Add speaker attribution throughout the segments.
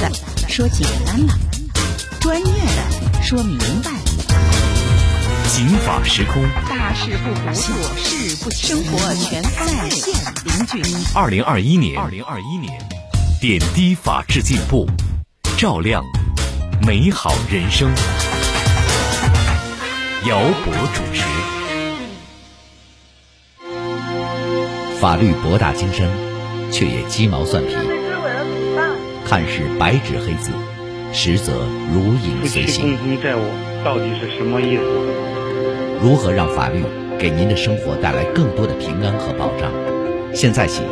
Speaker 1: 的说简单了，专业的说明白了。
Speaker 2: 警法时空，
Speaker 1: 大事不糊涂，小事不生活全在线零距离。
Speaker 2: 二零二一年，二零二一年，点滴法治进步，照亮美好人生。姚博主持。
Speaker 3: 法律博大精深，却也鸡毛蒜皮。看似白纸黑字，实则如影随形。
Speaker 4: 共同债务到底是什么意思？
Speaker 3: 如何让法律给您的生活带来更多的平安和保障？现在起，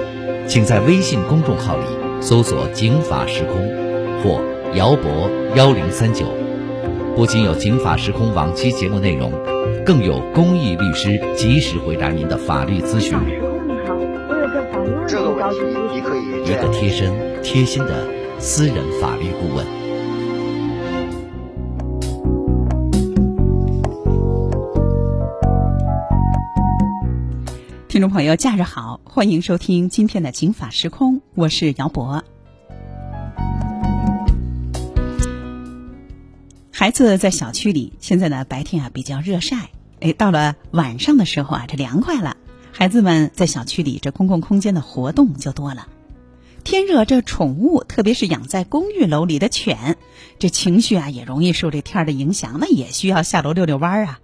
Speaker 3: 请在微信公众号里搜索“警法时空”或“姚博幺零三九”，不仅有警法时空往期节目内容，更有公益律师及时回答您的法律咨询。
Speaker 5: 这个问题你可以
Speaker 3: 一个贴身、贴心的私人法律顾问。
Speaker 1: 听众朋友，假日好，欢迎收听今天的《警法时空》，我是姚博。孩子在小区里，现在呢白天啊比较热晒，哎，到了晚上的时候啊，这凉快了。孩子们在小区里这公共空间的活动就多了。天热，这宠物，特别是养在公寓楼里的犬，这情绪啊也容易受这天的影响，那也需要下楼遛遛弯儿啊。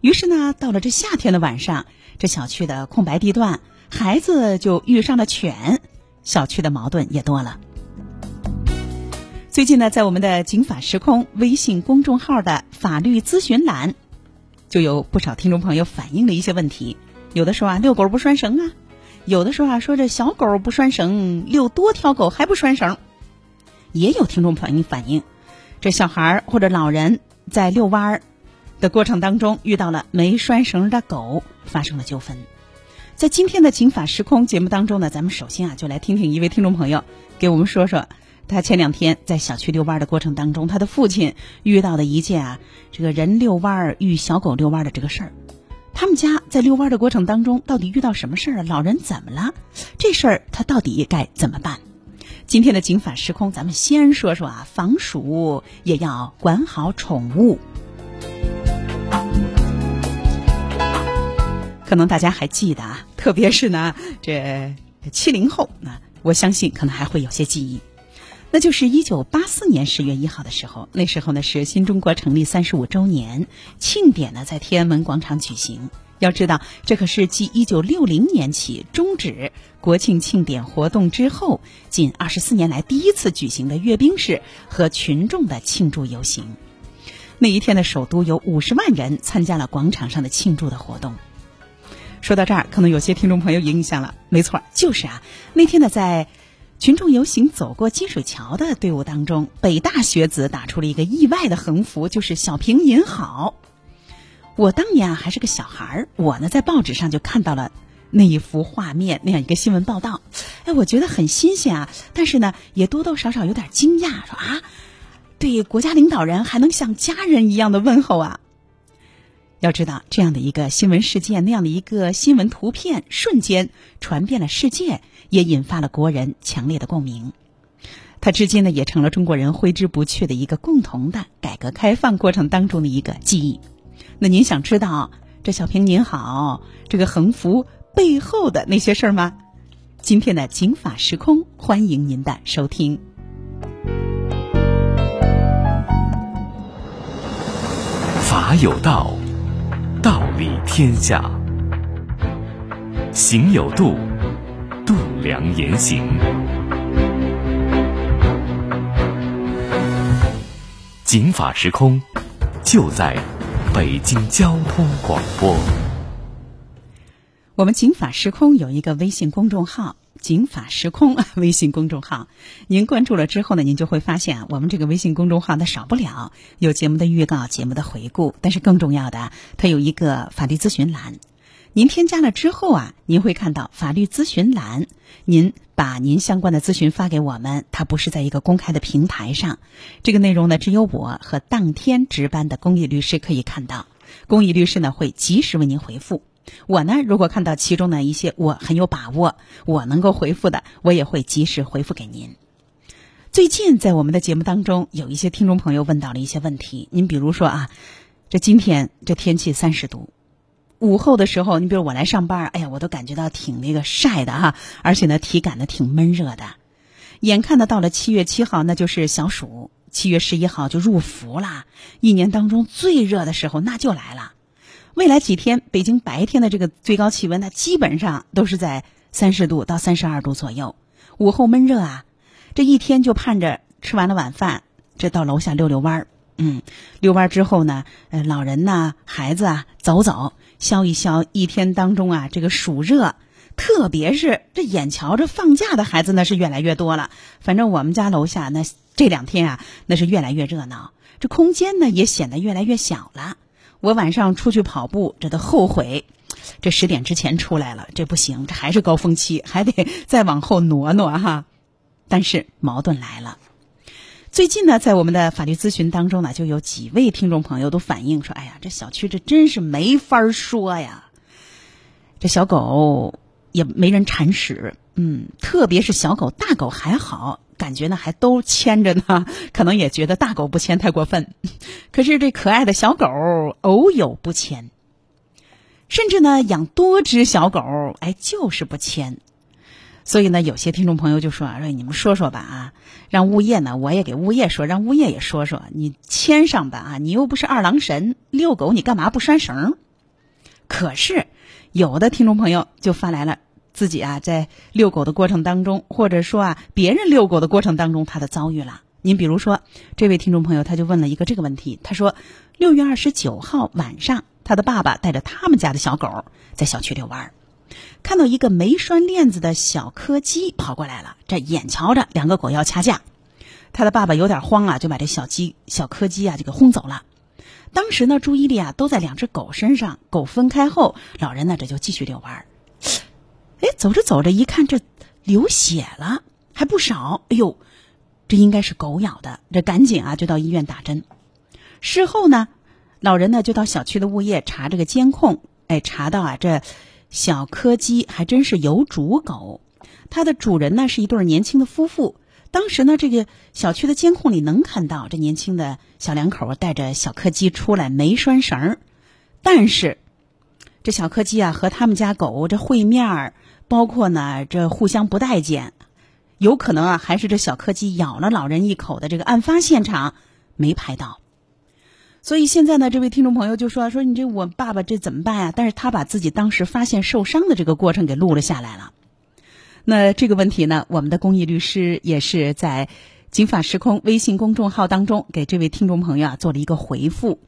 Speaker 1: 于是呢，到了这夏天的晚上，这小区的空白地段，孩子就遇上了犬，小区的矛盾也多了。最近呢，在我们的“警法时空”微信公众号的法律咨询栏，就有不少听众朋友反映了一些问题。有的说啊，遛狗不拴绳啊；有的时候啊，说这小狗不拴绳，遛多条狗还不拴绳。也有听众朋友反映，这小孩或者老人在遛弯儿的过程当中遇到了没拴绳的狗，发生了纠纷。在今天的《警法时空》节目当中呢，咱们首先啊，就来听听一位听众朋友给我们说说，他前两天在小区遛弯的过程当中，他的父亲遇到的一件啊，这个人遛弯儿遇小狗遛弯的这个事儿。他们家在遛弯的过程当中，到底遇到什么事儿了？老人怎么了？这事儿他到底该怎么办？今天的警法时空，咱们先说说啊，防鼠也要管好宠物。可能大家还记得啊，特别是呢，这七零后，那我相信可能还会有些记忆。那就是一九八四年十月一号的时候，那时候呢是新中国成立三十五周年庆典呢，在天安门广场举行。要知道，这可是继一九六零年起终止国庆庆典活动之后，近二十四年来第一次举行的阅兵式和群众的庆祝游行。那一天的首都有五十万人参加了广场上的庆祝的活动。说到这儿，可能有些听众朋友有印象了，没错，就是啊，那天呢在。群众游行走过金水桥的队伍当中，北大学子打出了一个意外的横幅，就是“小平您好”。我当年啊还是个小孩儿，我呢在报纸上就看到了那一幅画面，那样一个新闻报道。哎，我觉得很新鲜啊，但是呢也多多少少有点惊讶，说啊，对国家领导人还能像家人一样的问候啊。要知道，这样的一个新闻事件，那样的一个新闻图片，瞬间传遍了世界，也引发了国人强烈的共鸣。它至今呢，也成了中国人挥之不去的一个共同的改革开放过程当中的一个记忆。那您想知道这小平您好这个横幅背后的那些事儿吗？今天的警法时空，欢迎您的收听。
Speaker 2: 法有道。道理天下，行有度，良言行。警法时空，就在北京交通广播。
Speaker 1: 我们警法时空有一个微信公众号。警法时空微信公众号，您关注了之后呢，您就会发现啊，我们这个微信公众号呢少不了有节目的预告、节目的回顾，但是更重要的，它有一个法律咨询栏。您添加了之后啊，您会看到法律咨询栏，您把您相关的咨询发给我们，它不是在一个公开的平台上，这个内容呢，只有我和当天值班的公益律师可以看到，公益律师呢会及时为您回复。我呢，如果看到其中的一些我很有把握，我能够回复的，我也会及时回复给您。最近在我们的节目当中，有一些听众朋友问到了一些问题。您比如说啊，这今天这天气三十度，午后的时候，你比如我来上班，哎呀，我都感觉到挺那个晒的哈，而且呢，体感呢挺闷热的。眼看的到了七月七号，那就是小暑，七月十一号就入伏啦。一年当中最热的时候那就来了。未来几天，北京白天的这个最高气温，那基本上都是在三十度到三十二度左右。午后闷热啊，这一天就盼着吃完了晚饭，这到楼下溜溜弯儿。嗯，溜弯之后呢，呃，老人呐、孩子啊，走走，消一消一天当中啊这个暑热。特别是这眼瞧着放假的孩子呢是越来越多了。反正我们家楼下那这两天啊，那是越来越热闹，这空间呢也显得越来越小了。我晚上出去跑步，这都后悔，这十点之前出来了，这不行，这还是高峰期，还得再往后挪挪哈。但是矛盾来了，最近呢，在我们的法律咨询当中呢，就有几位听众朋友都反映说：“哎呀，这小区这真是没法说呀，这小狗也没人铲屎，嗯，特别是小狗，大狗还好。”感觉呢还都牵着呢，可能也觉得大狗不牵太过分，可是这可爱的小狗偶有不牵，甚至呢养多只小狗，哎就是不牵，所以呢有些听众朋友就说啊，说你们说说吧啊，让物业呢我也给物业说，让物业也说说，你牵上吧啊，你又不是二郎神遛狗，你干嘛不拴绳？可是有的听众朋友就发来了。自己啊，在遛狗的过程当中，或者说啊，别人遛狗的过程当中，他的遭遇了。您比如说，这位听众朋友他就问了一个这个问题，他说：六月二十九号晚上，他的爸爸带着他们家的小狗在小区遛弯儿，看到一个没拴链子的小柯基跑过来了，这眼瞧着两个狗要掐架，他的爸爸有点慌啊，就把这小鸡小柯基啊就给轰走了。当时呢，注意力啊都在两只狗身上，狗分开后，老人呢这就继续遛弯儿。哎，走着走着，一看这流血了，还不少。哎呦，这应该是狗咬的，这赶紧啊就到医院打针。事后呢，老人呢就到小区的物业查这个监控，哎，查到啊这小柯基还真是有主狗，它的主人呢是一对年轻的夫妇。当时呢，这个小区的监控里能看到这年轻的小两口带着小柯基出来，没拴绳儿，但是这小柯基啊和他们家狗这会面儿。包括呢，这互相不待见，有可能啊，还是这小柯基咬了老人一口的这个案发现场没拍到，所以现在呢，这位听众朋友就说说你这我爸爸这怎么办呀？但是他把自己当时发现受伤的这个过程给录了下来了。那这个问题呢，我们的公益律师也是在“警法时空”微信公众号当中给这位听众朋友啊做了一个回复。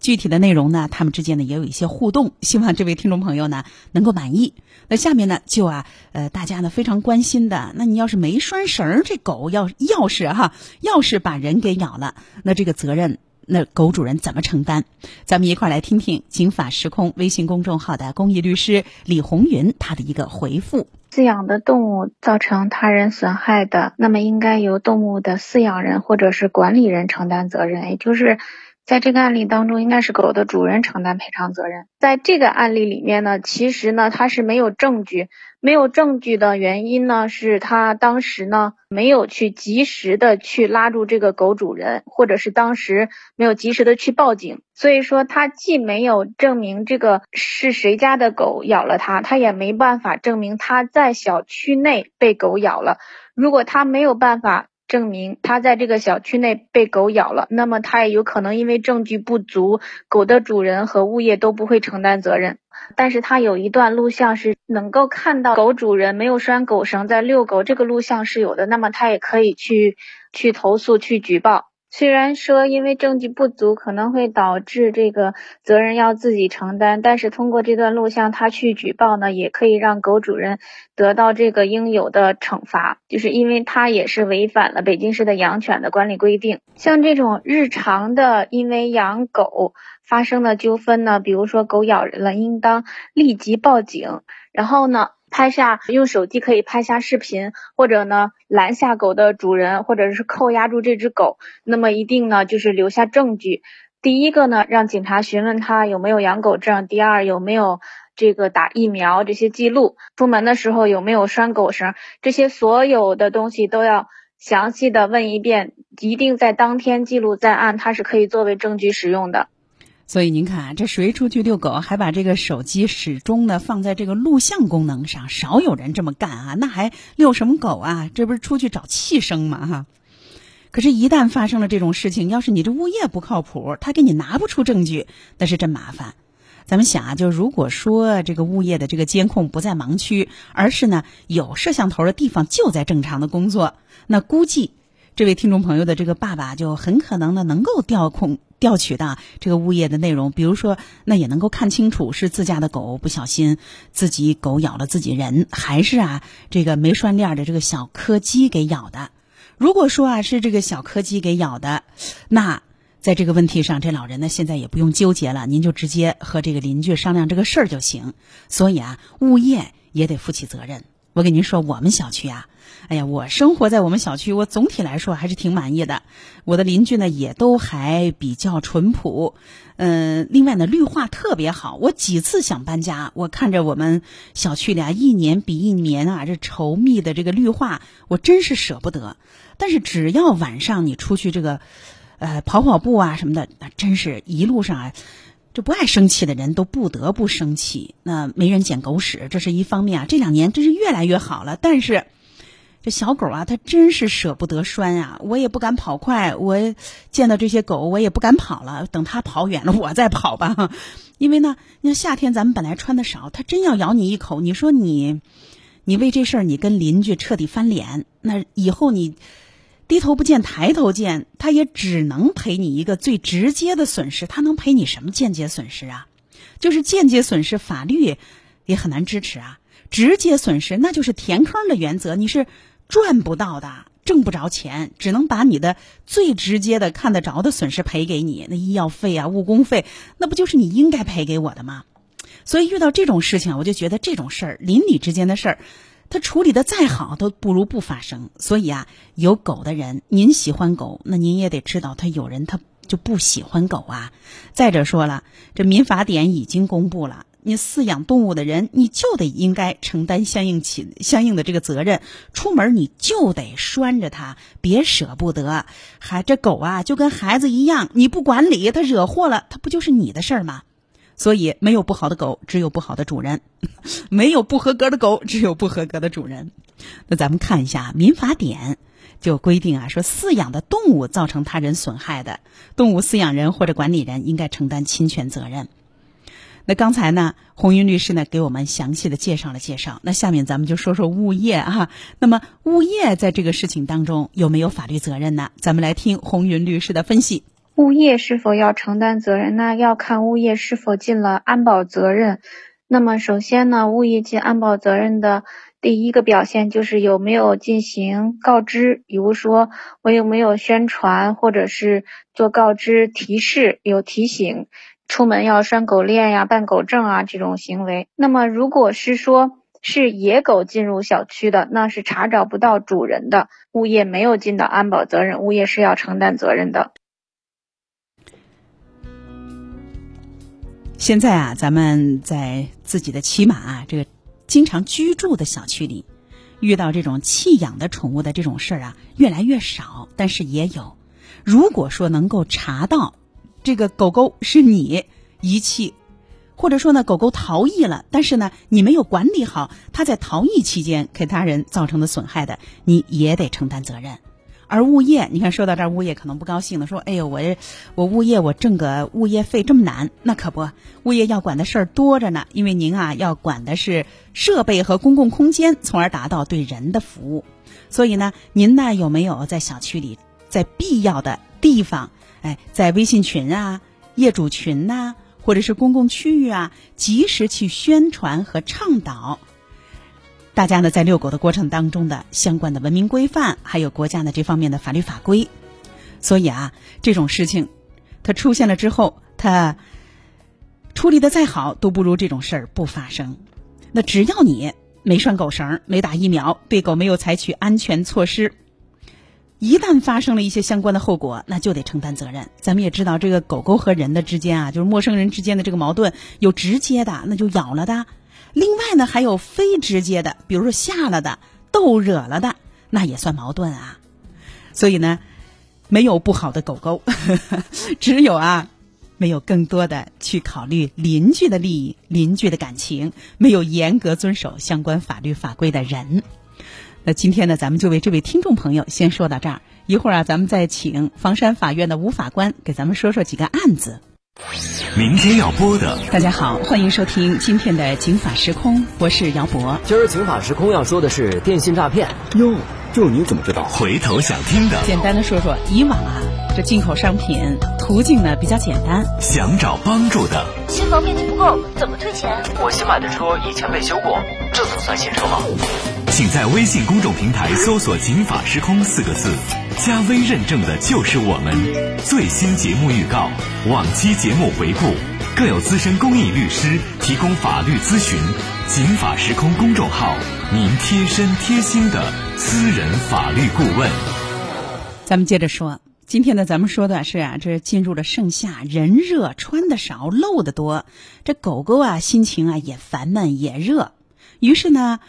Speaker 1: 具体的内容呢，他们之间呢也有一些互动，希望这位听众朋友呢能够满意。那下面呢就啊，呃，大家呢非常关心的，那你要是没拴绳，这狗要要是哈，要是把人给咬了，那这个责任，那狗主人怎么承担？咱们一块儿来听听“警法时空”微信公众号的公益律师李红云他的一个回复：
Speaker 6: 饲养的动物造成他人损害的，那么应该由动物的饲养人或者是管理人承担责任，也就是。在这个案例当中，应该是狗的主人承担赔偿责任。在这个案例里面呢，其实呢，他是没有证据，没有证据的原因呢，是他当时呢没有去及时的去拉住这个狗主人，或者是当时没有及时的去报警。所以说，他既没有证明这个是谁家的狗咬了他，他也没办法证明他在小区内被狗咬了。如果他没有办法。证明他在这个小区内被狗咬了，那么他也有可能因为证据不足，狗的主人和物业都不会承担责任。但是他有一段录像是能够看到狗主人没有拴狗绳在遛狗，这个录像是有的，那么他也可以去去投诉去举报。虽然说因为证据不足可能会导致这个责任要自己承担，但是通过这段录像他去举报呢，也可以让狗主人得到这个应有的惩罚，就是因为他也是违反了北京市的养犬的管理规定。像这种日常的因为养狗发生的纠纷呢，比如说狗咬人了，应当立即报警，然后呢。拍下用手机可以拍下视频，或者呢拦下狗的主人，或者是扣押住这只狗，那么一定呢就是留下证据。第一个呢，让警察询问他有没有养狗证；第二，有没有这个打疫苗这些记录；出门的时候有没有拴狗绳，这些所有的东西都要详细的问一遍，一定在当天记录在案，它是可以作为证据使用的。
Speaker 1: 所以您看啊，这谁出去遛狗还把这个手机始终呢放在这个录像功能上？少有人这么干啊！那还遛什么狗啊？这不是出去找气生吗？哈！可是，一旦发生了这种事情，要是你这物业不靠谱，他给你拿不出证据，那是真麻烦。咱们想啊，就如果说这个物业的这个监控不在盲区，而是呢有摄像头的地方就在正常的工作，那估计这位听众朋友的这个爸爸就很可能呢能够调控。调取到这个物业的内容，比如说，那也能够看清楚是自家的狗不小心自己狗咬了自己人，还是啊这个没拴链的这个小柯基给咬的。如果说啊是这个小柯基给咬的，那在这个问题上，这老人呢现在也不用纠结了，您就直接和这个邻居商量这个事儿就行。所以啊，物业也得负起责任。我跟您说，我们小区啊。哎呀，我生活在我们小区，我总体来说还是挺满意的。我的邻居呢也都还比较淳朴，嗯，另外呢绿化特别好。我几次想搬家，我看着我们小区里啊一年比一年啊这稠密的这个绿化，我真是舍不得。但是只要晚上你出去这个，呃跑跑步啊什么的，那真是一路上啊，这不爱生气的人都不得不生气。那没人捡狗屎，这是一方面啊。这两年真是越来越好了，但是。这小狗啊，它真是舍不得拴呀！我也不敢跑快，我见到这些狗，我也不敢跑了。等它跑远了，我再跑吧。因为呢，你看夏天咱们本来穿的少，它真要咬你一口，你说你，你为这事儿你跟邻居彻底翻脸，那以后你低头不见抬头见，他也只能赔你一个最直接的损失。他能赔你什么间接损失啊？就是间接损失，法律也很难支持啊。直接损失那就是填坑的原则，你是。赚不到的，挣不着钱，只能把你的最直接的看得着的损失赔给你。那医药费啊、误工费，那不就是你应该赔给我的吗？所以遇到这种事情，我就觉得这种事儿，邻里之间的事儿，他处理的再好，都不如不发生。所以啊，有狗的人，您喜欢狗，那您也得知道，他有人他就不喜欢狗啊。再者说了，这民法典已经公布了。你饲养动物的人，你就得应该承担相应起相应的这个责任。出门你就得拴着它，别舍不得。还这狗啊，就跟孩子一样，你不管理它，惹祸了，它不就是你的事儿吗？所以没有不好的狗，只有不好的主人；没有不合格的狗，只有不合格的主人。那咱们看一下《民法典》就规定啊，说饲养的动物造成他人损害的，动物饲养人或者管理人应该承担侵权责任。那刚才呢，红云律师呢给我们详细的介绍了介绍。那下面咱们就说说物业啊。那么物业在这个事情当中有没有法律责任呢？咱们来听红云律师的分析。
Speaker 6: 物业是否要承担责任？那要看物业是否尽了安保责任。那么首先呢，物业尽安保责任的第一个表现就是有没有进行告知，比如说我有没有宣传，或者是做告知提示，有提醒。出门要拴狗链呀、办狗证啊这种行为。那么，如果是说是野狗进入小区的，那是查找不到主人的，物业没有尽到安保责任，物业是要承担责任的。
Speaker 1: 现在啊，咱们在自己的骑马这个经常居住的小区里，遇到这种弃养的宠物的这种事儿啊，越来越少，但是也有。如果说能够查到。这个狗狗是你遗弃，或者说呢，狗狗逃逸了，但是呢，你没有管理好，它在逃逸期间给他人造成的损害的，你也得承担责任。而物业，你看说到这儿，物业可能不高兴了，说：“哎呦，我我物业我挣个物业费这么难？那可不，物业要管的事儿多着呢。因为您啊，要管的是设备和公共空间，从而达到对人的服务。所以呢，您呢有没有在小区里，在必要的地方？”哎，在微信群啊、业主群呐，或者是公共区域啊，及时去宣传和倡导大家呢，在遛狗的过程当中的相关的文明规范，还有国家的这方面的法律法规。所以啊，这种事情它出现了之后，它处理的再好，都不如这种事儿不发生。那只要你没拴狗绳、没打疫苗、对狗没有采取安全措施。一旦发生了一些相关的后果，那就得承担责任。咱们也知道，这个狗狗和人的之间啊，就是陌生人之间的这个矛盾，有直接的，那就咬了的；另外呢，还有非直接的，比如说吓了的、逗惹了的，那也算矛盾啊。所以呢，没有不好的狗狗，只有啊，没有更多的去考虑邻居的利益、邻居的感情，没有严格遵守相关法律法规的人。那今天呢，咱们就为这位听众朋友先说到这儿，一会儿啊，咱们再请房山法院的吴法官给咱们说说几个案子。
Speaker 2: 明天要播的，
Speaker 1: 大家好，欢迎收听今天的《警法时空》，我是姚博。
Speaker 7: 今儿《警法时空》要说的是电信诈骗。
Speaker 8: 哟，这你怎么知道？
Speaker 2: 回头想听的，
Speaker 1: 简单的说说，以往啊，这进口商品途径呢比较简单。
Speaker 2: 想找帮助的，
Speaker 9: 新房面积不够，怎么退钱？
Speaker 7: 我新买的车以前被修过，这能算新车吗？
Speaker 2: 请在微信公众平台搜索“警法时空”四个字，加微认证的就是我们。最新节目预告、往期节目回顾，更有资深公益律师提供法律咨询。警法时空公众号，您贴身贴心的私人法律顾问。
Speaker 1: 咱们接着说，今天呢，咱们说的是啊，这进入了盛夏，人热，穿的少，露的多，这狗狗啊，心情啊也烦闷也热，于是呢。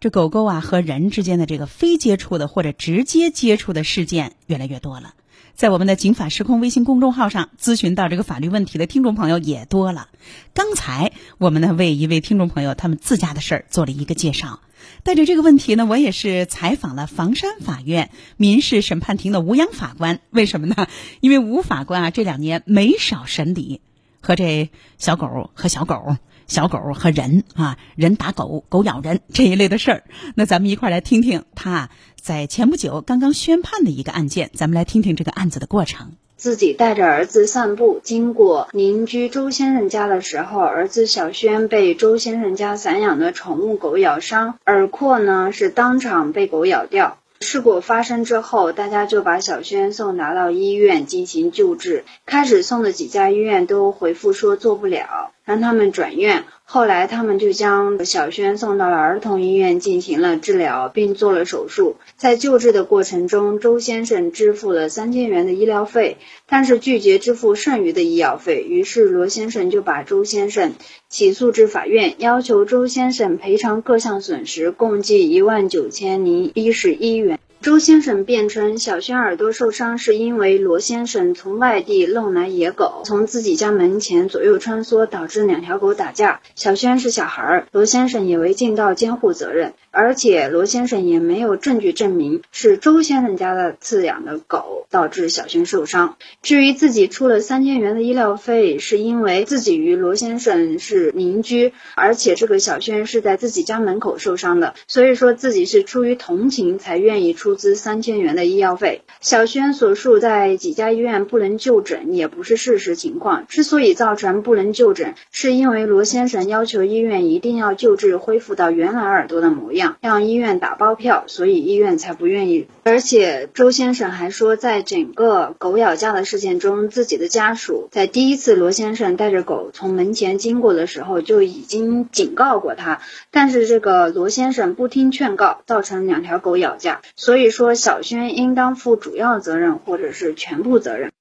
Speaker 1: 这狗狗啊和人之间的这个非接触的或者直接接触的事件越来越多了，在我们的“警法时空”微信公众号上咨询到这个法律问题的听众朋友也多了。刚才我们呢为一位听众朋友他们自家的事儿做了一个介绍，带着这个问题呢，我也是采访了房山法院民事审判庭的吴阳法官。为什么呢？因为吴法官啊这两年没少审理和这小狗和小狗。小狗和人啊，人打狗，狗咬人这一类的事儿，那咱们一块儿来听听他在前不久刚刚宣判的一个案件，咱们来听听这个案子的过程。
Speaker 10: 自己带着儿子散步，经过邻居周先生家的时候，儿子小轩被周先生家散养的宠物狗咬伤，耳廓呢是当场被狗咬掉。事故发生之后，大家就把小轩送拿到医院进行救治。开始送的几家医院都回复说做不了，让他们转院。后来他们就将小轩送到了儿童医院进行了治疗，并做了手术。在救治的过程中，周先生支付了三千元的医疗费，但是拒绝支付剩余的医药费。于是罗先生就把周先生起诉至法院，要求周先生赔偿各项损失，共计一万九千零一十一元。周先生辩称，小轩耳朵受伤是因为罗先生从外地弄来野狗，从自己家门前左右穿梭，导致两条狗打架。小轩是小孩，罗先生也未尽到监护责任。而且罗先生也没有证据证明是周先生家的饲养的狗导致小轩受伤。至于自己出了三千元的医疗费，是因为自己与罗先生是邻居，而且这个小轩是在自己家门口受伤的，所以说自己是出于同情才愿意出出资三千元的医药费。小轩所述在几家医院不能就诊，也不是事实情况。之所以造成不能就诊，是因为罗先生要求医院一定要救治恢复到原来耳朵的模样。让医院打包票，所以医院才不愿意。而且周先生还说，在整个狗咬架的事件中，自己的家属在第一次罗先生带着狗从门前经过的时候就已经警告过他，但是这个罗先生不听劝告，造成两条狗咬架。所以所以说，小轩应当负主要责任或者是全部责任。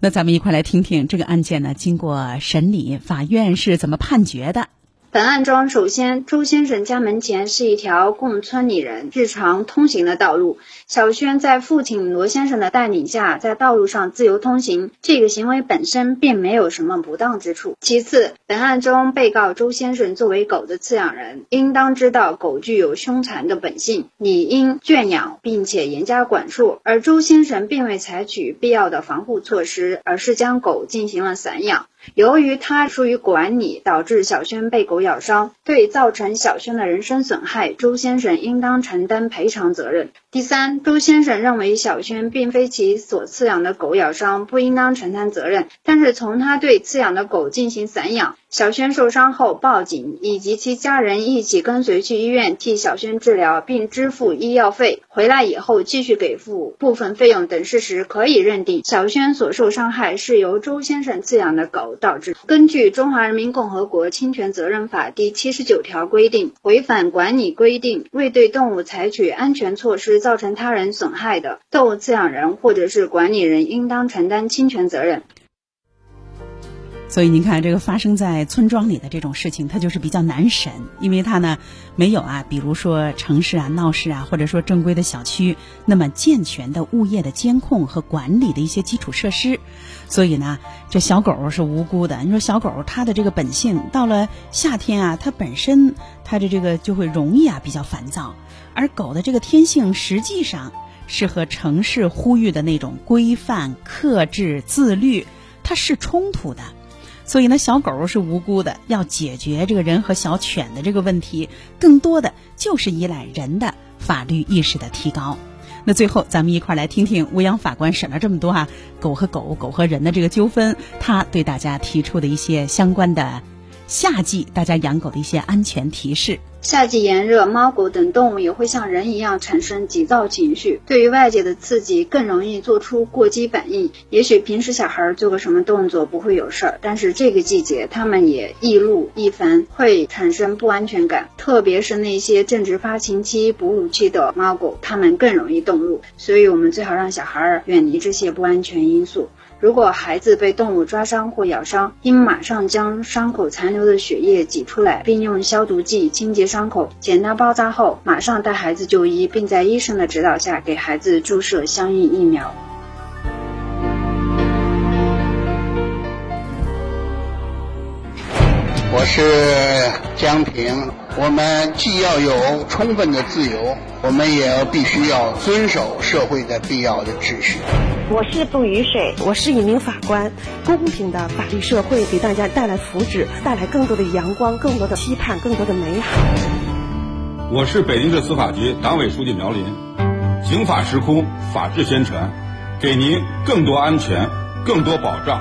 Speaker 1: 那咱们一块来听听这个案件呢，经过审理，法院是怎么判决的？
Speaker 10: 本案中，首先，周先生家门前是一条供村里人日常通行的道路。小轩在父亲罗先生的带领下，在道路上自由通行，这个行为本身并没有什么不当之处。其次，本案中被告周先生作为狗的饲养人，应当知道狗具有凶残的本性，理应圈养并且严加管束。而周先生并未采取必要的防护措施，而是将狗进行了散养。由于他疏于管理，导致小轩被狗咬伤，对造成小轩的人身损害，周先生应当承担赔偿责任。第三，周先生认为小轩并非其所饲养的狗咬伤，不应当承担责任。但是从他对饲养的狗进行散养。小轩受伤后报警，以及其家人一起跟随去医院替小轩治疗，并支付医药费。回来以后继续给付部分费用等事实，可以认定小轩所受伤害是由周先生饲养的狗导致。根据《中华人民共和国侵权责任法》第七十九条规定，违反管理规定，未对动物采取安全措施，造成他人损害的，动物饲养人或者是管理人应当承担侵权责任。
Speaker 1: 所以您看，这个发生在村庄里的这种事情，它就是比较难审，因为它呢没有啊，比如说城市啊、闹市啊，或者说正规的小区那么健全的物业的监控和管理的一些基础设施。所以呢，这小狗是无辜的。你说小狗它的这个本性，到了夏天啊，它本身它的这个就会容易啊比较烦躁，而狗的这个天性实际上是和城市呼吁的那种规范、克制、自律，它是冲突的。所以呢，小狗是无辜的，要解决这个人和小犬的这个问题，更多的就是依赖人的法律意识的提高。那最后，咱们一块儿来听听吴阳法官审了这么多啊狗和狗、狗和人的这个纠纷，他对大家提出的一些相关的夏季大家养狗的一些安全提示。
Speaker 10: 夏季炎热，猫狗等动物也会像人一样产生急躁情绪，对于外界的刺激更容易做出过激反应。也许平时小孩做个什么动作不会有事儿，但是这个季节他们也易怒易烦，会产生不安全感。特别是那些正值发情期、哺乳期的猫狗，它们更容易动怒。所以我们最好让小孩远离这些不安全因素。如果孩子被动物抓伤或咬伤，应马上将伤口残留的血液挤出来，并用消毒剂清洁伤口。简单包扎后，马上带孩子就医，并在医生的指导下给孩子注射相应疫苗。
Speaker 11: 我是江平。我们既要有充分的自由，我们也要必须要遵守社会的必要的秩序。
Speaker 12: 我是杜雨水，我是一名法官。公平的法律社会给大家带来福祉，带来更多的阳光，更多的期盼，更多的美好。
Speaker 8: 我是北京市司法局党委书记苗林。刑法时空，法治宣传，给您更多安全，更多保障。